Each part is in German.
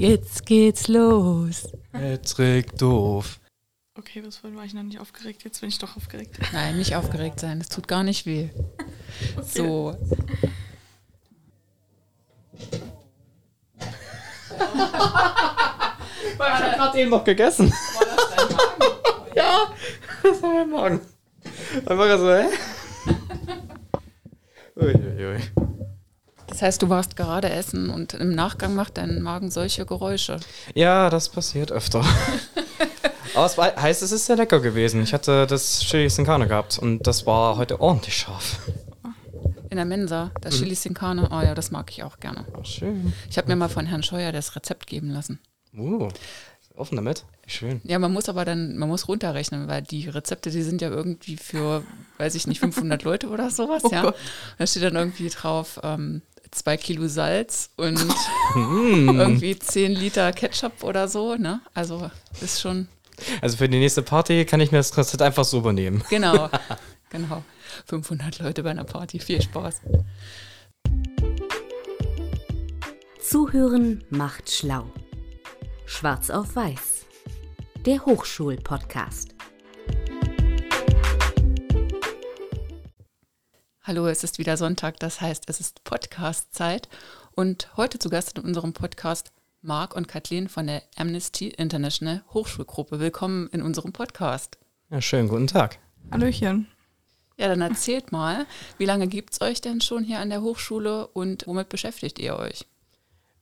Jetzt geht's los. Patrick doof. Okay, was war ich noch nicht aufgeregt? Jetzt bin ich doch aufgeregt. Nein, nicht aufgeregt sein. Das tut gar nicht weh. Okay. So. ich habe gerade eben noch gegessen. ja, das war mein Magen. Dann war er so, hä? Uiuiui. Das heißt, du warst gerade essen und im Nachgang macht dein Magen solche Geräusche. Ja, das passiert öfter. Aber es heißt, es ist sehr lecker gewesen. Ich hatte das Chili Sin Carne gehabt und das war heute ordentlich scharf. In der Mensa, das mhm. Chili Sin Carne. Oh ja, das mag ich auch gerne. Ach, schön. Ich habe mir mal von Herrn Scheuer das Rezept geben lassen. Uh, offen damit? Schön. Ja, man muss aber dann, man muss runterrechnen, weil die Rezepte, die sind ja irgendwie für, weiß ich nicht, 500 Leute oder sowas, oh ja. Gott. Da steht dann irgendwie drauf, ähm, zwei Kilo Salz und mm. irgendwie zehn Liter Ketchup oder so, ne? Also ist schon. Also für die nächste Party kann ich mir das Rezept einfach so übernehmen. Genau, genau. 500 Leute bei einer Party, viel Spaß. Zuhören macht schlau. Schwarz auf Weiß. Der Hochschulpodcast. Hallo, es ist wieder Sonntag, das heißt, es ist Podcast-Zeit. Und heute zu Gast in unserem Podcast Marc und Kathleen von der Amnesty International Hochschulgruppe. Willkommen in unserem Podcast. Ja, schönen guten Tag. Hallöchen. Ja, dann erzählt mal, wie lange gibt es euch denn schon hier an der Hochschule und womit beschäftigt ihr euch?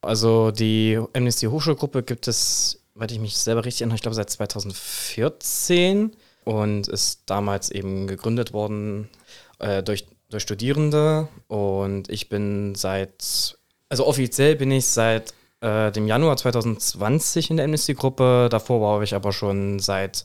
Also die Amnesty Hochschulgruppe gibt es, weil ich mich selber richtig erinnere, ich glaube seit 2014 und ist damals eben gegründet worden äh, durch durch Studierende und ich bin seit, also offiziell bin ich seit äh, dem Januar 2020 in der Amnesty-Gruppe. Davor war ich aber schon seit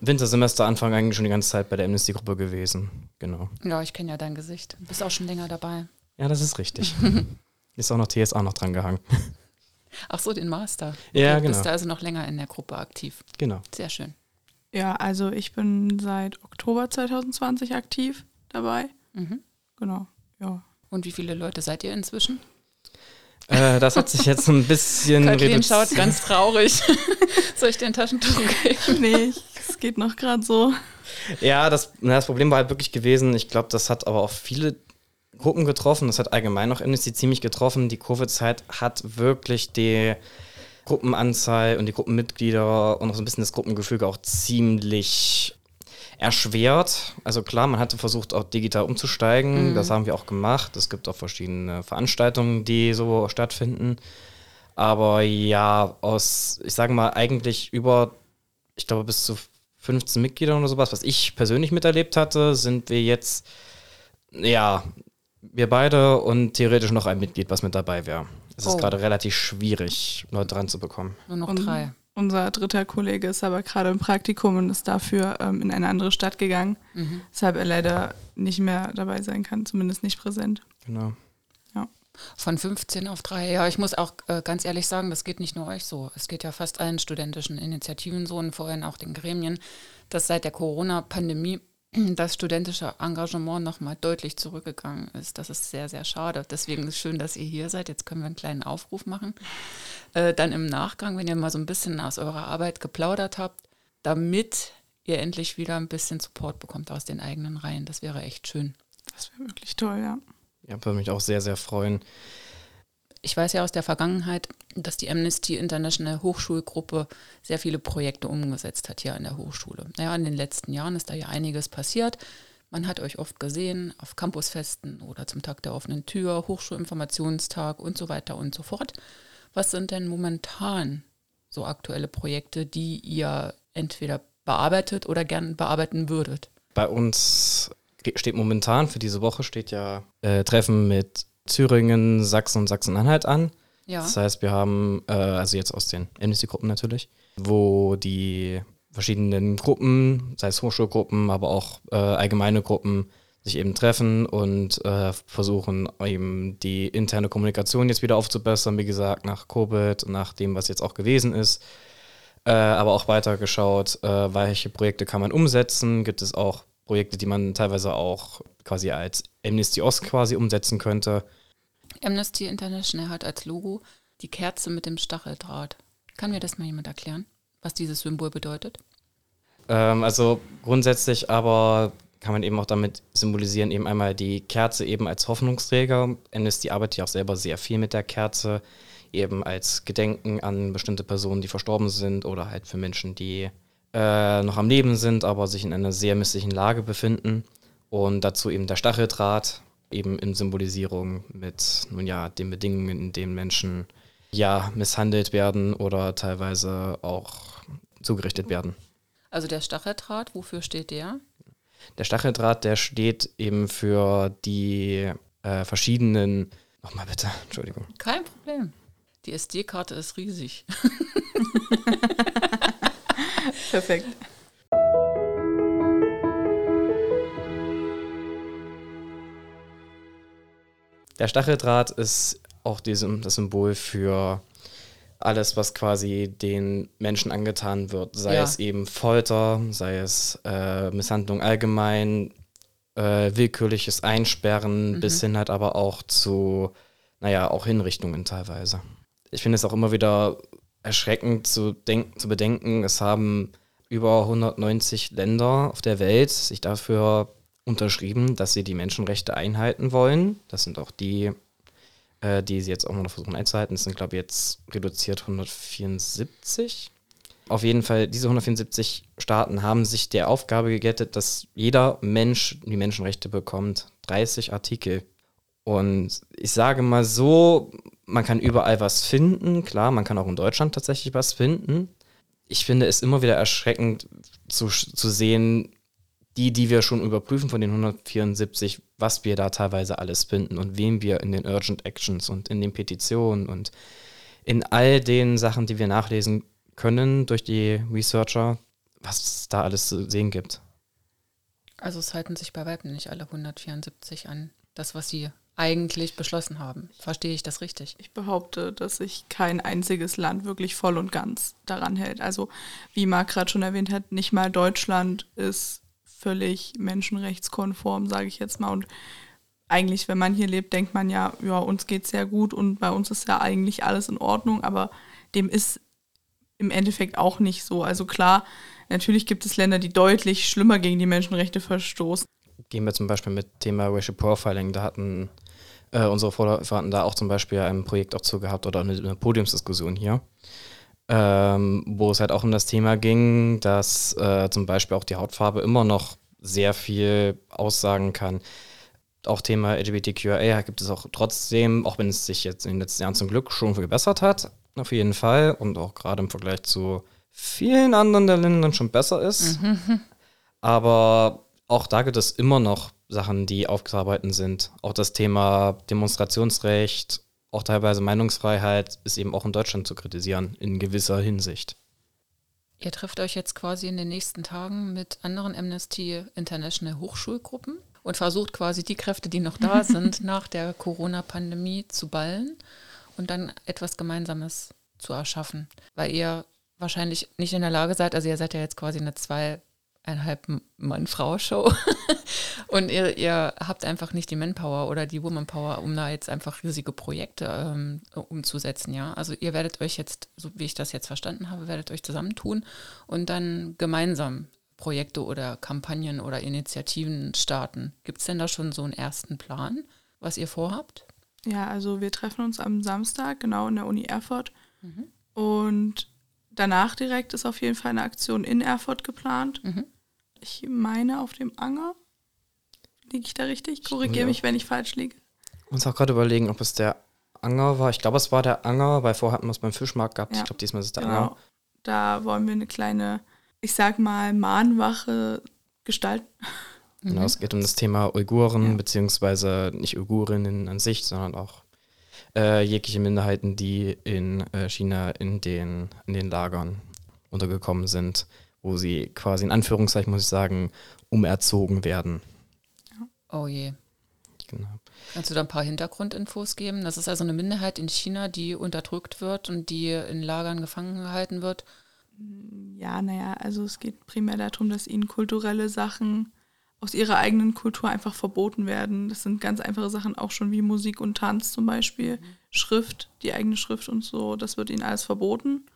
Wintersemester Anfang eigentlich schon die ganze Zeit bei der Amnesty-Gruppe gewesen. Genau. Ja, ich kenne ja dein Gesicht. Du bist auch schon länger dabei. Ja, das ist richtig. ist auch noch TSA noch dran gehangen. Ach so, den Master. Ja, genau. Bist du also noch länger in der Gruppe aktiv. Genau. Sehr schön. Ja, also ich bin seit Oktober 2020 aktiv dabei. Mhm. Genau, ja. Und wie viele Leute seid ihr inzwischen? Äh, das hat sich jetzt ein bisschen Kathleen schaut ganz traurig. Soll ich dir ein Taschentuch geben? Nee, es geht noch gerade so. Ja, das, das Problem war halt wirklich gewesen, ich glaube, das hat aber auch viele Gruppen getroffen, das hat allgemein noch Amnesty ziemlich getroffen. Die Covid-Zeit hat wirklich die Gruppenanzahl und die Gruppenmitglieder und auch so ein bisschen das Gruppengefüge auch ziemlich erschwert. Also klar, man hatte versucht, auch digital umzusteigen. Mhm. Das haben wir auch gemacht. Es gibt auch verschiedene Veranstaltungen, die so stattfinden. Aber ja, aus, ich sage mal, eigentlich über, ich glaube, bis zu 15 Mitgliedern oder sowas, was ich persönlich miterlebt hatte, sind wir jetzt, ja, wir beide und theoretisch noch ein Mitglied, was mit dabei wäre. Es oh. ist gerade relativ schwierig, Leute dran zu bekommen. Nur noch drei. Unser dritter Kollege ist aber gerade im Praktikum und ist dafür ähm, in eine andere Stadt gegangen, mhm. weshalb er leider nicht mehr dabei sein kann, zumindest nicht präsent. Genau. Ja. Von 15 auf 3. Ja, ich muss auch äh, ganz ehrlich sagen, das geht nicht nur euch so. Es geht ja fast allen studentischen Initiativen so und vorhin auch den Gremien, dass seit der Corona-Pandemie das studentische Engagement nochmal deutlich zurückgegangen ist. Das ist sehr, sehr schade. Deswegen ist es schön, dass ihr hier seid. Jetzt können wir einen kleinen Aufruf machen. Äh, dann im Nachgang, wenn ihr mal so ein bisschen aus eurer Arbeit geplaudert habt, damit ihr endlich wieder ein bisschen Support bekommt aus den eigenen Reihen. Das wäre echt schön. Das wäre wirklich toll, ja. Ja, würde mich auch sehr, sehr freuen. Ich weiß ja aus der Vergangenheit, dass die Amnesty International Hochschulgruppe sehr viele Projekte umgesetzt hat hier an der Hochschule. Naja, in den letzten Jahren ist da ja einiges passiert. Man hat euch oft gesehen auf Campusfesten oder zum Tag der offenen Tür, Hochschulinformationstag und so weiter und so fort. Was sind denn momentan so aktuelle Projekte, die ihr entweder bearbeitet oder gern bearbeiten würdet? Bei uns steht momentan für diese Woche steht ja äh, Treffen mit Thüringen, Sachsen und Sachsen-Anhalt an. Ja. Das heißt, wir haben, äh, also jetzt aus den Amnesty-Gruppen natürlich, wo die verschiedenen Gruppen, sei es Hochschulgruppen, aber auch äh, allgemeine Gruppen, sich eben treffen und äh, versuchen eben die interne Kommunikation jetzt wieder aufzubessern, wie gesagt, nach Covid, nach dem, was jetzt auch gewesen ist. Äh, aber auch weiter geschaut, äh, welche Projekte kann man umsetzen, gibt es auch Projekte, die man teilweise auch quasi als Amnesty Ost quasi umsetzen könnte. Amnesty International hat als Logo Die Kerze mit dem Stacheldraht. Kann mir das mal jemand erklären, was dieses Symbol bedeutet? Ähm, also grundsätzlich aber kann man eben auch damit symbolisieren, eben einmal die Kerze eben als Hoffnungsträger. Amnesty arbeitet ja auch selber sehr viel mit der Kerze, eben als Gedenken an bestimmte Personen, die verstorben sind oder halt für Menschen, die äh, noch am Leben sind, aber sich in einer sehr misslichen Lage befinden. Und dazu eben der Stacheldraht, eben in Symbolisierung mit, nun ja, den Bedingungen, in denen Menschen ja misshandelt werden oder teilweise auch zugerichtet werden. Also der Stacheldraht, wofür steht der? Der Stacheldraht, der steht eben für die äh, verschiedenen. Nochmal bitte, Entschuldigung. Kein Problem. Die SD-Karte ist riesig. Perfekt. Der Stacheldraht ist auch diesem, das Symbol für alles, was quasi den Menschen angetan wird, sei ja. es eben Folter, sei es äh, Misshandlung allgemein, äh, willkürliches Einsperren, mhm. bis hin halt aber auch zu, naja, auch Hinrichtungen teilweise. Ich finde es auch immer wieder erschreckend zu, denk zu bedenken, es haben über 190 Länder auf der Welt sich dafür unterschrieben, dass sie die Menschenrechte einhalten wollen. Das sind auch die äh, die sie jetzt auch noch versuchen einzuhalten. Das sind, glaube ich, jetzt reduziert 174. Auf jeden Fall, diese 174 Staaten haben sich der Aufgabe gegettet, dass jeder Mensch die Menschenrechte bekommt. 30 Artikel. Und ich sage mal so, man kann überall was finden. Klar, man kann auch in Deutschland tatsächlich was finden. Ich finde es immer wieder erschreckend zu, zu sehen, die, die wir schon überprüfen von den 174, was wir da teilweise alles finden und wem wir in den Urgent Actions und in den Petitionen und in all den Sachen, die wir nachlesen können durch die Researcher, was es da alles zu sehen gibt. Also es halten sich bei Weitem nicht alle 174 an das, was sie eigentlich beschlossen haben. Verstehe ich das richtig? Ich behaupte, dass sich kein einziges Land wirklich voll und ganz daran hält. Also wie Marc gerade schon erwähnt hat, nicht mal Deutschland ist völlig menschenrechtskonform, sage ich jetzt mal. Und eigentlich, wenn man hier lebt, denkt man ja, ja, uns geht es sehr gut und bei uns ist ja eigentlich alles in Ordnung, aber dem ist im Endeffekt auch nicht so. Also klar, natürlich gibt es Länder, die deutlich schlimmer gegen die Menschenrechte verstoßen. Gehen wir zum Beispiel mit Thema Racial Profiling, da hatten äh, unsere Vorfahren da auch zum Beispiel ein Projekt auch zu gehabt oder eine, eine Podiumsdiskussion hier ähm, wo es halt auch um das Thema ging, dass äh, zum Beispiel auch die Hautfarbe immer noch sehr viel aussagen kann. Auch Thema LGBTQIA gibt es auch trotzdem, auch wenn es sich jetzt in den letzten Jahren zum Glück schon gebessert hat, auf jeden Fall und auch gerade im Vergleich zu vielen anderen Ländern schon besser ist. Mhm. Aber auch da gibt es immer noch Sachen, die aufzuarbeiten sind. Auch das Thema Demonstrationsrecht auch teilweise Meinungsfreiheit ist eben auch in Deutschland zu kritisieren, in gewisser Hinsicht. Ihr trefft euch jetzt quasi in den nächsten Tagen mit anderen Amnesty International Hochschulgruppen und versucht quasi die Kräfte, die noch da sind, nach der Corona-Pandemie zu ballen und dann etwas Gemeinsames zu erschaffen. Weil ihr wahrscheinlich nicht in der Lage seid, also ihr seid ja jetzt quasi eine zwei eineinhalb Mann-Frau-Show. und ihr, ihr, habt einfach nicht die Manpower oder die Womanpower, um da jetzt einfach riesige Projekte ähm, umzusetzen, ja. Also ihr werdet euch jetzt, so wie ich das jetzt verstanden habe, werdet euch zusammentun und dann gemeinsam Projekte oder Kampagnen oder Initiativen starten. Gibt es denn da schon so einen ersten Plan, was ihr vorhabt? Ja, also wir treffen uns am Samstag, genau in der Uni Erfurt. Mhm. Und danach direkt ist auf jeden Fall eine Aktion in Erfurt geplant. Mhm ich meine auf dem Anger. Liege ich da richtig? Korrigiere mich, wenn ich falsch liege. Muss auch gerade überlegen, ob es der Anger war. Ich glaube, es war der Anger, weil vorher hatten wir es beim Fischmarkt gehabt. Ja. Ich glaube, diesmal ist es der genau. Anger. Da wollen wir eine kleine, ich sag mal, Mahnwache gestalten. Genau, mhm. es geht um das Thema Uiguren, ja. beziehungsweise nicht Uigurinnen an sich, sondern auch äh, jegliche Minderheiten, die in äh, China in den, in den Lagern untergekommen sind wo sie quasi in Anführungszeichen, muss ich sagen, umerzogen werden. Oh je. Genau. Kannst du da ein paar Hintergrundinfos geben? Das ist also eine Minderheit in China, die unterdrückt wird und die in Lagern gefangen gehalten wird. Ja, naja, also es geht primär darum, dass ihnen kulturelle Sachen aus ihrer eigenen Kultur einfach verboten werden. Das sind ganz einfache Sachen, auch schon wie Musik und Tanz zum Beispiel. Mhm. Schrift, die eigene Schrift und so, das wird ihnen alles verboten.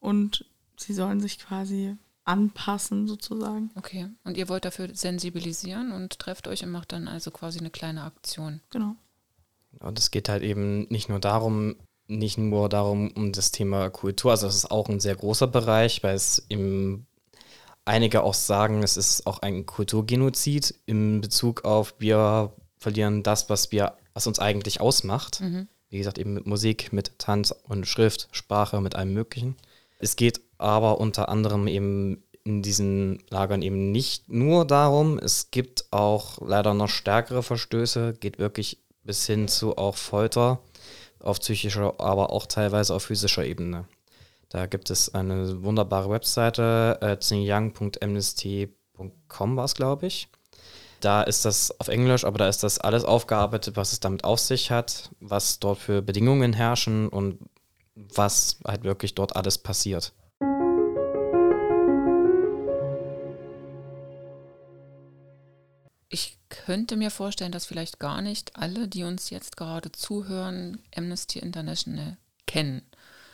Und sie sollen sich quasi anpassen sozusagen. Okay. Und ihr wollt dafür sensibilisieren und trefft euch und macht dann also quasi eine kleine Aktion. Genau. Und es geht halt eben nicht nur darum, nicht nur darum, um das Thema Kultur, also das ist auch ein sehr großer Bereich, weil es eben einige auch sagen, es ist auch ein Kulturgenozid in Bezug auf, wir verlieren das, was wir, was uns eigentlich ausmacht. Mhm. Wie gesagt, eben mit Musik, mit Tanz und Schrift, Sprache, mit allem Möglichen. Es geht aber unter anderem eben in diesen Lagern eben nicht nur darum, es gibt auch leider noch stärkere Verstöße, geht wirklich bis hin zu auch Folter auf psychischer, aber auch teilweise auf physischer Ebene. Da gibt es eine wunderbare Webseite, äh, xinjiang.amnesty.com war es, glaube ich. Da ist das auf Englisch, aber da ist das alles aufgearbeitet, was es damit auf sich hat, was dort für Bedingungen herrschen und was halt wirklich dort alles passiert. Könnte mir vorstellen, dass vielleicht gar nicht alle, die uns jetzt gerade zuhören, Amnesty International kennen.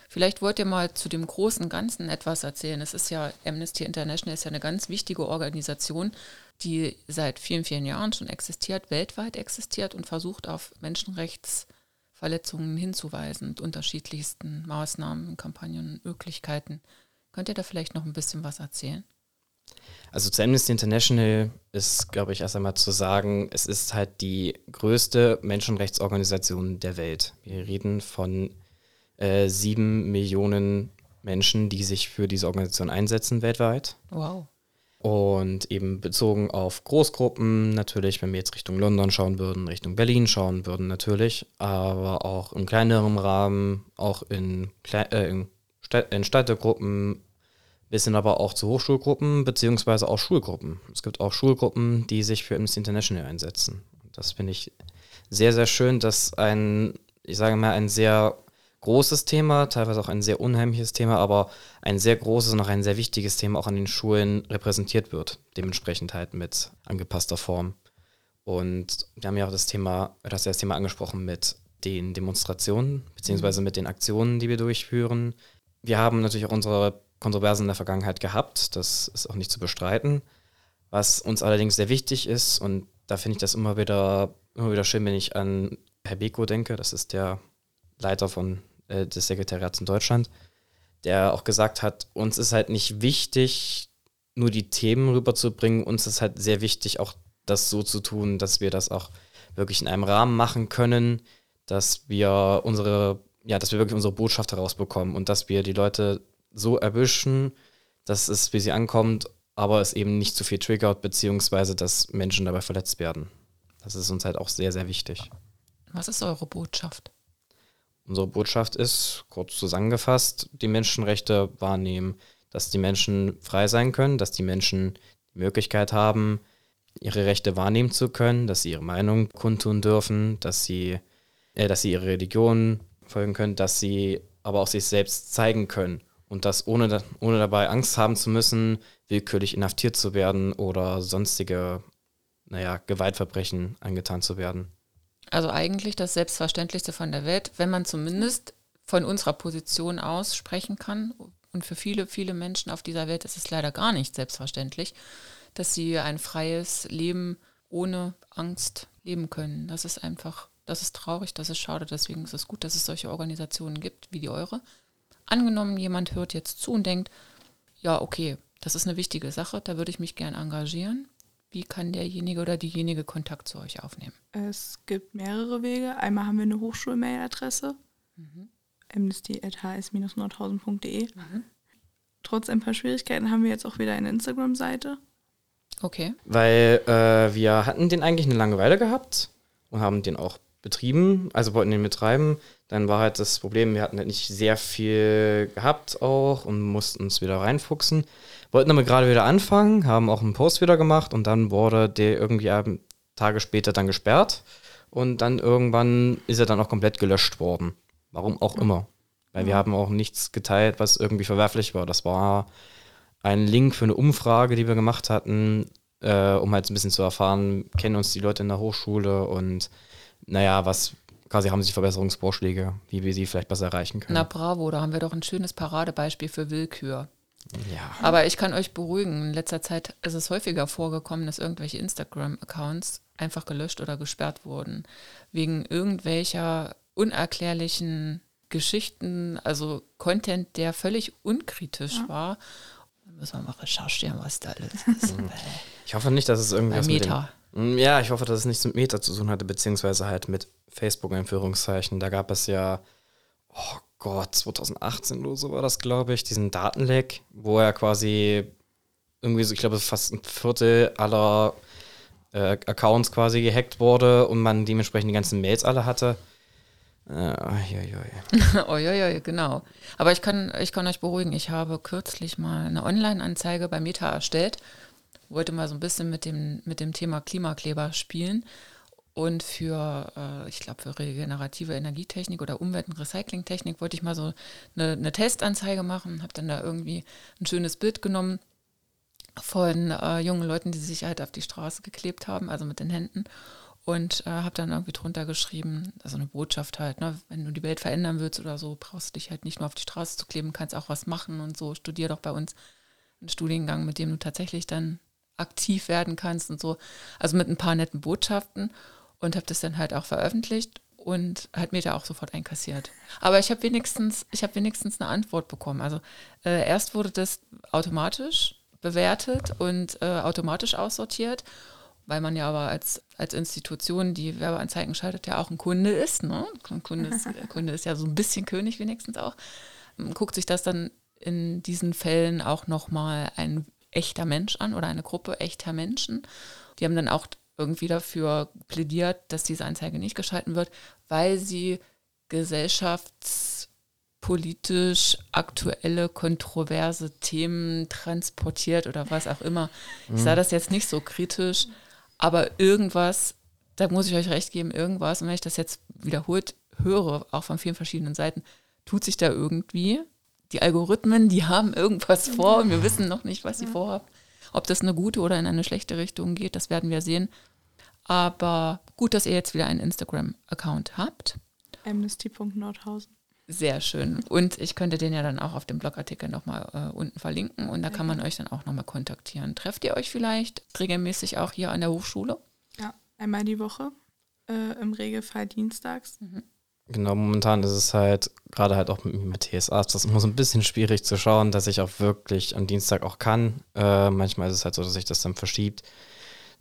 Vielleicht wollt ihr mal zu dem großen Ganzen etwas erzählen. Es ist ja, Amnesty International ist ja eine ganz wichtige Organisation, die seit vielen, vielen Jahren schon existiert, weltweit existiert und versucht auf Menschenrechtsverletzungen hinzuweisen mit unterschiedlichsten Maßnahmen, Kampagnen Möglichkeiten. Könnt ihr da vielleicht noch ein bisschen was erzählen? Also zu Amnesty International ist, glaube ich, erst einmal zu sagen, es ist halt die größte Menschenrechtsorganisation der Welt. Wir reden von äh, sieben Millionen Menschen, die sich für diese Organisation einsetzen weltweit. Wow. Und eben bezogen auf Großgruppen, natürlich, wenn wir jetzt Richtung London schauen würden, Richtung Berlin schauen würden, natürlich, aber auch im kleineren Rahmen, auch in, Kle äh, in Städtegruppen, bis hin aber auch zu Hochschulgruppen, beziehungsweise auch Schulgruppen. Es gibt auch Schulgruppen, die sich für Amnesty International einsetzen. Das finde ich sehr, sehr schön, dass ein, ich sage mal, ein sehr großes Thema, teilweise auch ein sehr unheimliches Thema, aber ein sehr großes und auch ein sehr wichtiges Thema auch an den Schulen repräsentiert wird. Dementsprechend halt mit angepasster Form. Und wir haben ja auch das Thema, das, das Thema angesprochen mit den Demonstrationen, beziehungsweise mit den Aktionen, die wir durchführen. Wir haben natürlich auch unsere Kontroversen in der Vergangenheit gehabt, das ist auch nicht zu bestreiten. Was uns allerdings sehr wichtig ist, und da finde ich das immer wieder, immer wieder schön, wenn ich an Herr Beko denke, das ist der Leiter von äh, des Sekretariats in Deutschland, der auch gesagt hat, uns ist halt nicht wichtig, nur die Themen rüberzubringen, uns ist halt sehr wichtig, auch das so zu tun, dass wir das auch wirklich in einem Rahmen machen können, dass wir unsere, ja, dass wir wirklich unsere Botschaft herausbekommen und dass wir die Leute so erwischen, dass es für sie ankommt, aber es eben nicht zu viel triggert, beziehungsweise dass Menschen dabei verletzt werden. Das ist uns halt auch sehr, sehr wichtig. Was ist eure Botschaft? Unsere Botschaft ist, kurz zusammengefasst, die Menschenrechte wahrnehmen, dass die Menschen frei sein können, dass die Menschen die Möglichkeit haben, ihre Rechte wahrnehmen zu können, dass sie ihre Meinung kundtun dürfen, dass sie, äh, dass sie ihre Religion folgen können, dass sie aber auch sich selbst zeigen können und das ohne, ohne dabei Angst haben zu müssen, willkürlich inhaftiert zu werden oder sonstige, naja, Gewaltverbrechen angetan zu werden. Also eigentlich das Selbstverständlichste von der Welt, wenn man zumindest von unserer Position aus sprechen kann. Und für viele, viele Menschen auf dieser Welt ist es leider gar nicht selbstverständlich, dass sie ein freies Leben ohne Angst leben können. Das ist einfach, das ist traurig, das ist schade. Deswegen ist es gut, dass es solche Organisationen gibt wie die eure. Angenommen, jemand hört jetzt zu und denkt, ja, okay, das ist eine wichtige Sache, da würde ich mich gern engagieren. Wie kann derjenige oder diejenige Kontakt zu euch aufnehmen? Es gibt mehrere Wege. Einmal haben wir eine Hochschulmailadresse, mhm. amnesty.hs-nordhausen.de. Mhm. Trotz ein paar Schwierigkeiten haben wir jetzt auch wieder eine Instagram-Seite. Okay. Weil äh, wir hatten den eigentlich eine Langeweile gehabt und haben den auch betrieben, also wollten den betreiben. Dann war halt das Problem, wir hatten halt nicht sehr viel gehabt auch und mussten uns wieder reinfuchsen. Wollten aber gerade wieder anfangen, haben auch einen Post wieder gemacht und dann wurde der irgendwie Tage später dann gesperrt und dann irgendwann ist er dann auch komplett gelöscht worden. Warum auch immer. Weil wir haben auch nichts geteilt, was irgendwie verwerflich war. Das war ein Link für eine Umfrage, die wir gemacht hatten, äh, um halt ein bisschen zu erfahren, kennen uns die Leute in der Hochschule und naja, was quasi haben sie Verbesserungsvorschläge, wie wir sie vielleicht besser erreichen können. Na bravo, da haben wir doch ein schönes Paradebeispiel für Willkür. ja. Aber ich kann euch beruhigen, in letzter Zeit ist es häufiger vorgekommen, dass irgendwelche Instagram-Accounts einfach gelöscht oder gesperrt wurden. Wegen irgendwelcher unerklärlichen Geschichten, also Content, der völlig unkritisch war. Da müssen wir mal recherchieren, was da alles ist. Ich hoffe nicht, dass es irgendwas mit dem, Meta. Ja, ich hoffe, dass es nichts mit Meta zu tun hatte, beziehungsweise halt mit Facebook in Anführungszeichen. Da gab es ja, oh Gott, 2018 oder so war das, glaube ich, diesen Datenleck, wo er quasi irgendwie so, ich glaube, fast ein Viertel aller äh, Accounts quasi gehackt wurde und man dementsprechend die ganzen Mails alle hatte. Äh, ja. oh genau. Aber ich kann, ich kann euch beruhigen, ich habe kürzlich mal eine Online-Anzeige bei Meta erstellt, wollte mal so ein bisschen mit dem, mit dem Thema Klimakleber spielen und für, äh, ich glaube, für regenerative Energietechnik oder Umwelt- und Recyclingtechnik wollte ich mal so eine, eine Testanzeige machen, habe dann da irgendwie ein schönes Bild genommen von äh, jungen Leuten, die sich halt auf die Straße geklebt haben, also mit den Händen. Und äh, habe dann irgendwie drunter geschrieben, also eine Botschaft halt, ne, wenn du die Welt verändern willst oder so, brauchst du dich halt nicht nur auf die Straße zu kleben, kannst auch was machen und so. Studier doch bei uns einen Studiengang, mit dem du tatsächlich dann aktiv werden kannst und so. Also mit ein paar netten Botschaften und habe das dann halt auch veröffentlicht und hat mir da auch sofort einkassiert. Aber ich habe wenigstens, ich habe wenigstens eine Antwort bekommen. Also äh, erst wurde das automatisch bewertet und äh, automatisch aussortiert, weil man ja aber als, als Institution, die Werbeanzeigen schaltet, ja auch ein Kunde ist. Ne? Ein Kunde ist, Kunde ist ja so ein bisschen König wenigstens auch. Guckt sich das dann in diesen Fällen auch nochmal ein echter Mensch an oder eine Gruppe echter Menschen. Die haben dann auch irgendwie dafür plädiert, dass diese Anzeige nicht geschalten wird, weil sie gesellschaftspolitisch aktuelle, kontroverse Themen transportiert oder was auch immer. Ich sah das jetzt nicht so kritisch, aber irgendwas, da muss ich euch recht geben, irgendwas, und wenn ich das jetzt wiederholt höre, auch von vielen verschiedenen Seiten, tut sich da irgendwie. Die Algorithmen, die haben irgendwas vor und wir wissen noch nicht, was sie vorhaben. Ob das eine gute oder in eine schlechte Richtung geht, das werden wir sehen. Aber gut, dass ihr jetzt wieder einen Instagram-Account habt. Amnesty.nordhausen. Sehr schön. Und ich könnte den ja dann auch auf dem Blogartikel nochmal äh, unten verlinken und da kann man euch dann auch nochmal kontaktieren. Trefft ihr euch vielleicht regelmäßig auch hier an der Hochschule? Ja, einmal die Woche. Äh, Im Regelfall dienstags. Genau, momentan ist es halt, gerade halt auch mit, mit TSA, das ist immer so ein bisschen schwierig zu schauen, dass ich auch wirklich am Dienstag auch kann. Äh, manchmal ist es halt so, dass sich das dann verschiebt.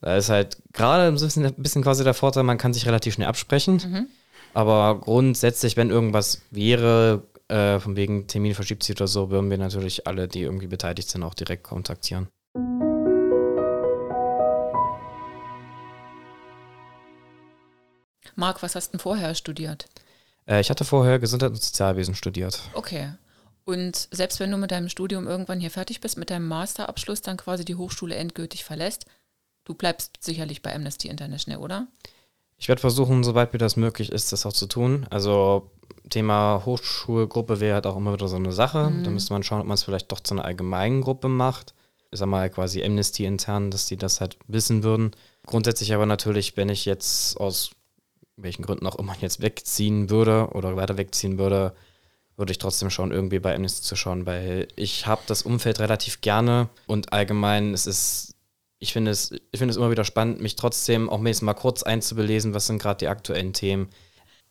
Da ist halt gerade ein bisschen, ein bisschen quasi der Vorteil, man kann sich relativ schnell absprechen. Aber grundsätzlich, wenn irgendwas wäre, äh, von wegen Termin verschiebt sich oder so, würden wir natürlich alle, die irgendwie beteiligt sind, auch direkt kontaktieren. Marc, was hast du denn vorher studiert? Äh, ich hatte vorher Gesundheit und Sozialwesen studiert. Okay. Und selbst wenn du mit deinem Studium irgendwann hier fertig bist, mit deinem Masterabschluss dann quasi die Hochschule endgültig verlässt, du bleibst sicherlich bei Amnesty International, oder? Ich werde versuchen, soweit mir das möglich ist, das auch zu tun. Also Thema Hochschulgruppe wäre halt auch immer wieder so eine Sache. Da müsste man schauen, ob man es vielleicht doch zu einer allgemeinen Gruppe macht. Ich sag mal quasi Amnesty intern, dass die das halt wissen würden. Grundsätzlich aber natürlich, wenn ich jetzt aus welchen Gründen auch immer jetzt wegziehen würde oder weiter wegziehen würde, würde ich trotzdem schauen, irgendwie bei Amnesty zu schauen, weil ich habe das Umfeld relativ gerne und allgemein es ist ich finde es, ich finde es immer wieder spannend, mich trotzdem auch wenigstens mal kurz einzubelesen, was sind gerade die aktuellen Themen.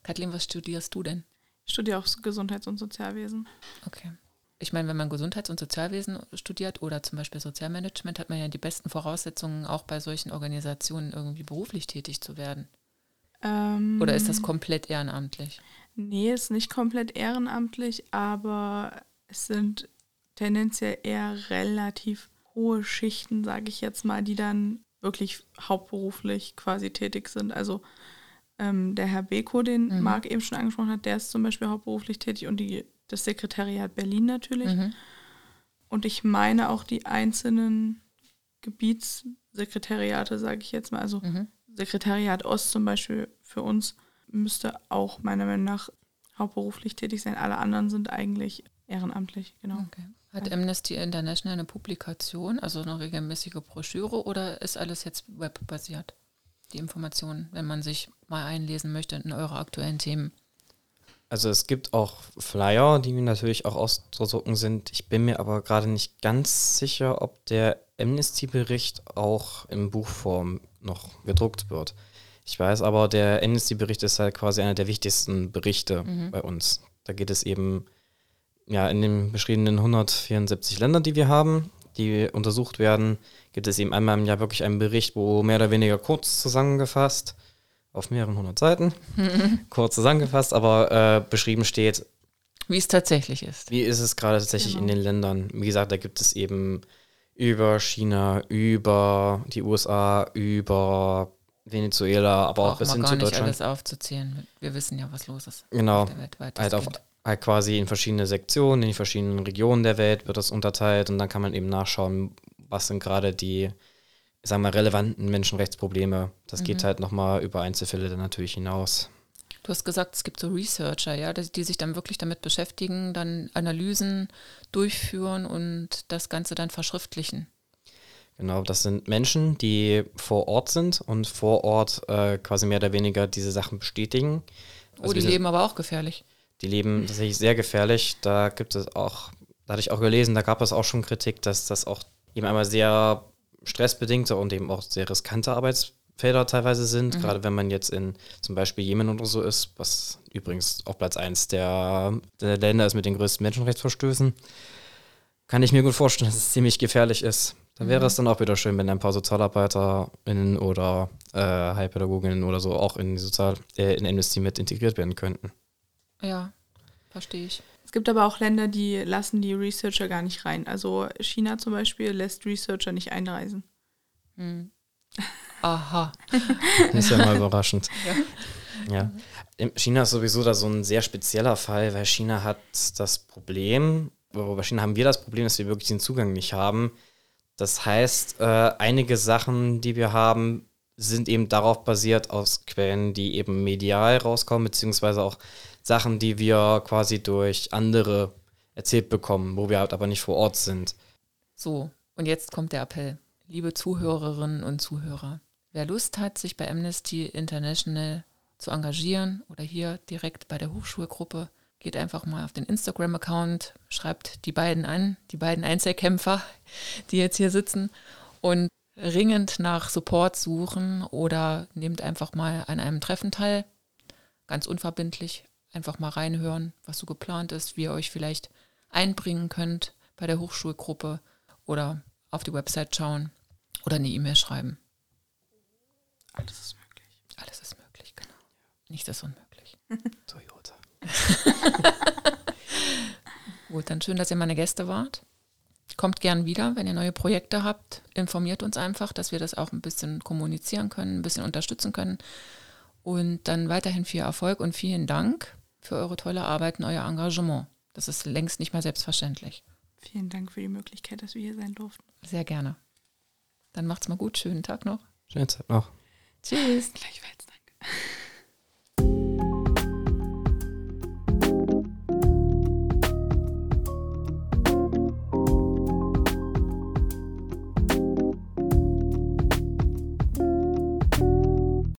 Kathleen, was studierst du denn? Ich studiere auch Gesundheits- und Sozialwesen. Okay. Ich meine, wenn man Gesundheits- und Sozialwesen studiert oder zum Beispiel Sozialmanagement, hat man ja die besten Voraussetzungen, auch bei solchen Organisationen irgendwie beruflich tätig zu werden. Ähm, Oder ist das komplett ehrenamtlich? Nee, ist nicht komplett ehrenamtlich, aber es sind tendenziell eher relativ hohe Schichten, sage ich jetzt mal, die dann wirklich hauptberuflich quasi tätig sind. Also ähm, der Herr Beko, den Mhm. Marc eben schon angesprochen hat, der ist zum Beispiel hauptberuflich tätig und die, das Sekretariat Berlin natürlich. Mhm. Und ich meine auch die einzelnen Gebietssekretariate, sage ich jetzt mal, also Mhm. Sekretariat Ost zum Beispiel für uns müsste auch meiner Meinung nach hauptberuflich tätig sein. Alle anderen sind eigentlich ehrenamtlich, genau. Okay. Hat Amnesty International eine Publikation, also eine regelmäßige Broschüre oder ist alles jetzt webbasiert? Die Informationen, wenn man sich mal einlesen möchte in eure aktuellen Themen? Also es gibt auch Flyer, die natürlich auch auszudrucken sind. Ich bin mir aber gerade nicht ganz sicher, ob der Amnesty-Bericht auch in Buchform noch gedruckt wird. Ich weiß aber, der Amnesty-Bericht ist halt quasi einer der wichtigsten Berichte mhm. bei uns. Da geht es eben ja in den beschriebenen 174 Ländern, die wir haben, die untersucht werden, gibt es eben einmal im Jahr wirklich einen Bericht, wo mehr oder weniger kurz zusammengefasst auf mehreren hundert Seiten, kurz zusammengefasst, aber äh, beschrieben steht, wie es tatsächlich ist. Wie ist es gerade tatsächlich genau. in den Ländern? Wie gesagt, da gibt es eben über China, über die USA, über Venezuela, aber Brauchen auch bis hin zu Deutschland. Nicht alles aufzuzählen. Wir wissen ja, was los ist. Genau. Halt, auf, halt quasi in verschiedene Sektionen, in die verschiedenen Regionen der Welt wird das unterteilt und dann kann man eben nachschauen, was sind gerade die sagen wir, relevanten Menschenrechtsprobleme. Das mhm. geht halt nochmal über Einzelfälle dann natürlich hinaus. Du hast gesagt, es gibt so Researcher, ja, die sich dann wirklich damit beschäftigen, dann Analysen durchführen und das Ganze dann verschriftlichen. Genau, das sind Menschen, die vor Ort sind und vor Ort äh, quasi mehr oder weniger diese Sachen bestätigen. Also oh, die leben aber auch gefährlich. Die leben tatsächlich sehr gefährlich. Da gibt es auch, da hatte ich auch gelesen, da gab es auch schon Kritik, dass das auch eben einmal sehr stressbedingte und eben auch sehr riskante Arbeitsfelder teilweise sind, mhm. gerade wenn man jetzt in zum Beispiel Jemen oder so ist, was übrigens auf Platz 1 der, der Länder ist mit den größten Menschenrechtsverstößen, kann ich mir gut vorstellen, dass es ziemlich gefährlich ist. Da mhm. wäre es dann auch wieder schön, wenn ein paar SozialarbeiterInnen oder äh, Heilpädagoginnen oder so auch in die Sozial äh, in Amnesty mit integriert werden könnten. Ja, verstehe ich. Es gibt aber auch Länder, die lassen die Researcher gar nicht rein. Also China zum Beispiel lässt Researcher nicht einreisen. Hm. Aha. Das ist ja mal überraschend. Ja. ja. China ist sowieso da so ein sehr spezieller Fall, weil China hat das Problem, bei China haben wir das Problem, dass wir wirklich den Zugang nicht haben. Das heißt, äh, einige Sachen, die wir haben, sind eben darauf basiert aus Quellen, die eben medial rauskommen, beziehungsweise auch Sachen, die wir quasi durch andere erzählt bekommen, wo wir halt aber nicht vor Ort sind. So, und jetzt kommt der Appell. Liebe Zuhörerinnen und Zuhörer, wer Lust hat, sich bei Amnesty International zu engagieren oder hier direkt bei der Hochschulgruppe, geht einfach mal auf den Instagram-Account, schreibt die beiden an, die beiden Einzelkämpfer, die jetzt hier sitzen und ringend nach Support suchen oder nehmt einfach mal an einem Treffen teil, ganz unverbindlich einfach mal reinhören, was so geplant ist, wie ihr euch vielleicht einbringen könnt bei der Hochschulgruppe oder auf die Website schauen oder eine E-Mail schreiben. Alles ist möglich. Alles ist möglich, genau. Nichts ist unmöglich. Toyota. Gut, dann schön, dass ihr meine Gäste wart. Kommt gern wieder, wenn ihr neue Projekte habt. Informiert uns einfach, dass wir das auch ein bisschen kommunizieren können, ein bisschen unterstützen können. Und dann weiterhin viel Erfolg und vielen Dank für eure tolle Arbeit und euer Engagement. Das ist längst nicht mehr selbstverständlich. Vielen Dank für die Möglichkeit, dass wir hier sein durften. Sehr gerne. Dann macht's mal gut. Schönen Tag noch. Schönen Tag noch. Tschüss. Gleichfalls, danke.